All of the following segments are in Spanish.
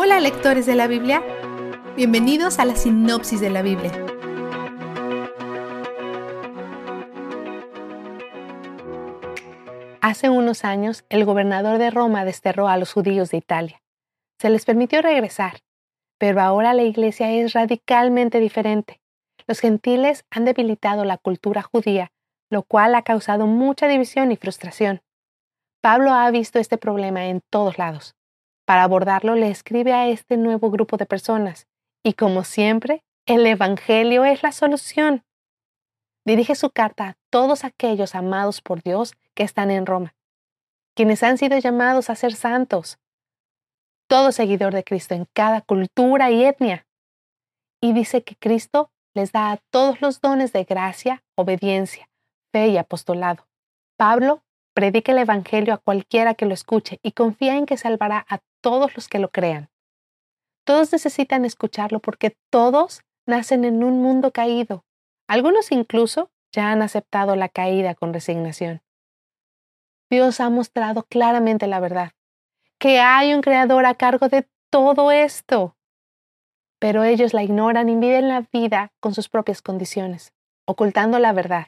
Hola lectores de la Biblia, bienvenidos a la sinopsis de la Biblia. Hace unos años, el gobernador de Roma desterró a los judíos de Italia. Se les permitió regresar, pero ahora la iglesia es radicalmente diferente. Los gentiles han debilitado la cultura judía, lo cual ha causado mucha división y frustración. Pablo ha visto este problema en todos lados. Para abordarlo le escribe a este nuevo grupo de personas y como siempre, el Evangelio es la solución. Dirige su carta a todos aquellos amados por Dios que están en Roma, quienes han sido llamados a ser santos. Todo seguidor de Cristo en cada cultura y etnia. Y dice que Cristo les da a todos los dones de gracia, obediencia, fe y apostolado. Pablo predica el Evangelio a cualquiera que lo escuche y confía en que salvará a todos los que lo crean. Todos necesitan escucharlo porque todos nacen en un mundo caído. Algunos incluso ya han aceptado la caída con resignación. Dios ha mostrado claramente la verdad, que hay un creador a cargo de todo esto. Pero ellos la ignoran y viven la vida con sus propias condiciones, ocultando la verdad.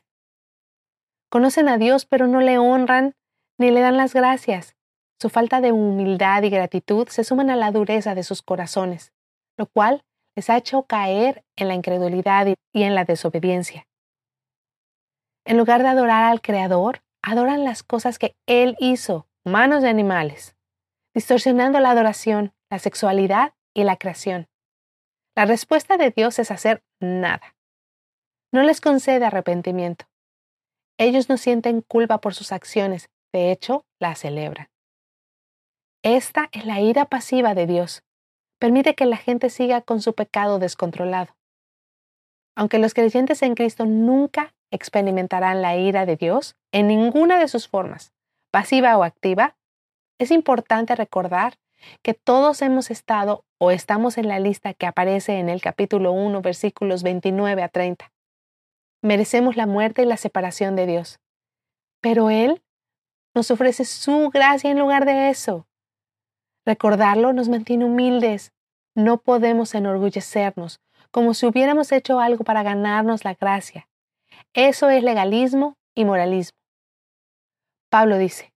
Conocen a Dios pero no le honran ni le dan las gracias. Su falta de humildad y gratitud se suman a la dureza de sus corazones, lo cual les ha hecho caer en la incredulidad y en la desobediencia. En lugar de adorar al Creador, adoran las cosas que Él hizo, manos de animales, distorsionando la adoración, la sexualidad y la creación. La respuesta de Dios es hacer nada. No les concede arrepentimiento. Ellos no sienten culpa por sus acciones, de hecho, la celebran. Esta es la ira pasiva de Dios. Permite que la gente siga con su pecado descontrolado. Aunque los creyentes en Cristo nunca experimentarán la ira de Dios en ninguna de sus formas, pasiva o activa, es importante recordar que todos hemos estado o estamos en la lista que aparece en el capítulo 1, versículos 29 a 30. Merecemos la muerte y la separación de Dios. Pero Él nos ofrece su gracia en lugar de eso. Recordarlo nos mantiene humildes. No podemos enorgullecernos como si hubiéramos hecho algo para ganarnos la gracia. Eso es legalismo y moralismo. Pablo dice,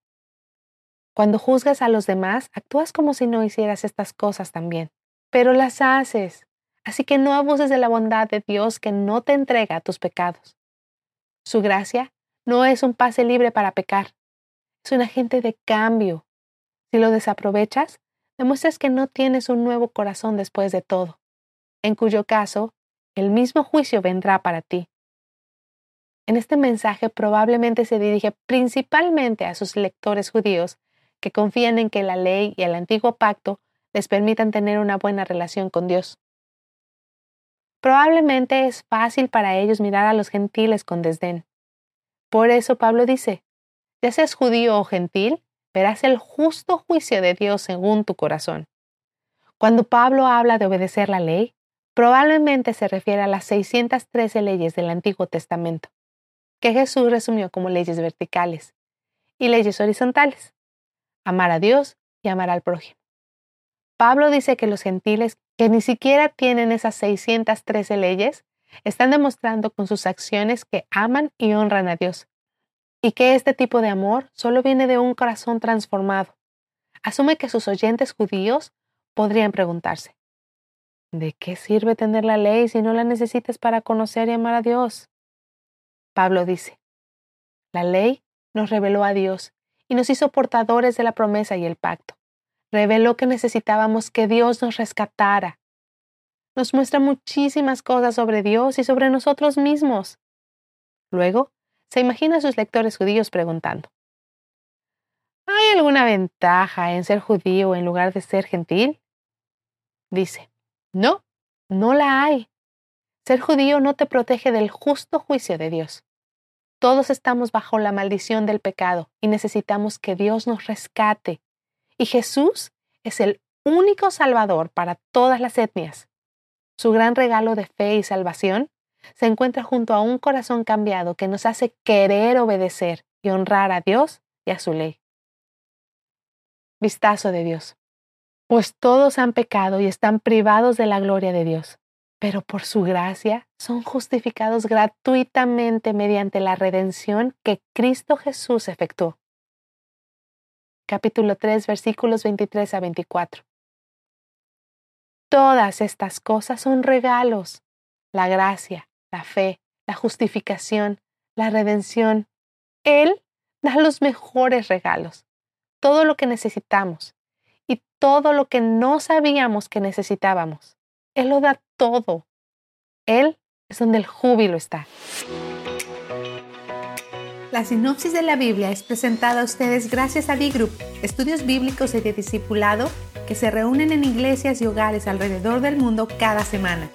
cuando juzgas a los demás, actúas como si no hicieras estas cosas también, pero las haces. Así que no abuses de la bondad de Dios que no te entrega tus pecados. Su gracia no es un pase libre para pecar, es un agente de cambio. Si lo desaprovechas, demuestras que no tienes un nuevo corazón después de todo, en cuyo caso el mismo juicio vendrá para ti. En este mensaje probablemente se dirige principalmente a sus lectores judíos que confían en que la ley y el antiguo pacto les permitan tener una buena relación con Dios. Probablemente es fácil para ellos mirar a los gentiles con desdén. Por eso Pablo dice, ya seas judío o gentil, verás el justo juicio de Dios según tu corazón. Cuando Pablo habla de obedecer la ley, probablemente se refiere a las 613 leyes del Antiguo Testamento, que Jesús resumió como leyes verticales y leyes horizontales, amar a Dios y amar al prójimo. Pablo dice que los gentiles que ni siquiera tienen esas 613 leyes están demostrando con sus acciones que aman y honran a Dios, y que este tipo de amor solo viene de un corazón transformado. Asume que sus oyentes judíos podrían preguntarse, ¿de qué sirve tener la ley si no la necesitas para conocer y amar a Dios? Pablo dice, la ley nos reveló a Dios y nos hizo portadores de la promesa y el pacto. Reveló que necesitábamos que Dios nos rescatara. Nos muestra muchísimas cosas sobre Dios y sobre nosotros mismos. Luego, se imagina a sus lectores judíos preguntando, ¿hay alguna ventaja en ser judío en lugar de ser gentil? Dice, no, no la hay. Ser judío no te protege del justo juicio de Dios. Todos estamos bajo la maldición del pecado y necesitamos que Dios nos rescate. Y Jesús es el único Salvador para todas las etnias. Su gran regalo de fe y salvación se encuentra junto a un corazón cambiado que nos hace querer obedecer y honrar a Dios y a su ley. Vistazo de Dios. Pues todos han pecado y están privados de la gloria de Dios, pero por su gracia son justificados gratuitamente mediante la redención que Cristo Jesús efectuó. Capítulo 3, versículos 23 a 24. Todas estas cosas son regalos. La gracia, la fe, la justificación, la redención. Él da los mejores regalos, todo lo que necesitamos y todo lo que no sabíamos que necesitábamos. Él lo da todo. Él es donde el júbilo está. La sinopsis de la Biblia es presentada a ustedes gracias a D-Group, estudios bíblicos y de discipulado que se reúnen en iglesias y hogares alrededor del mundo cada semana.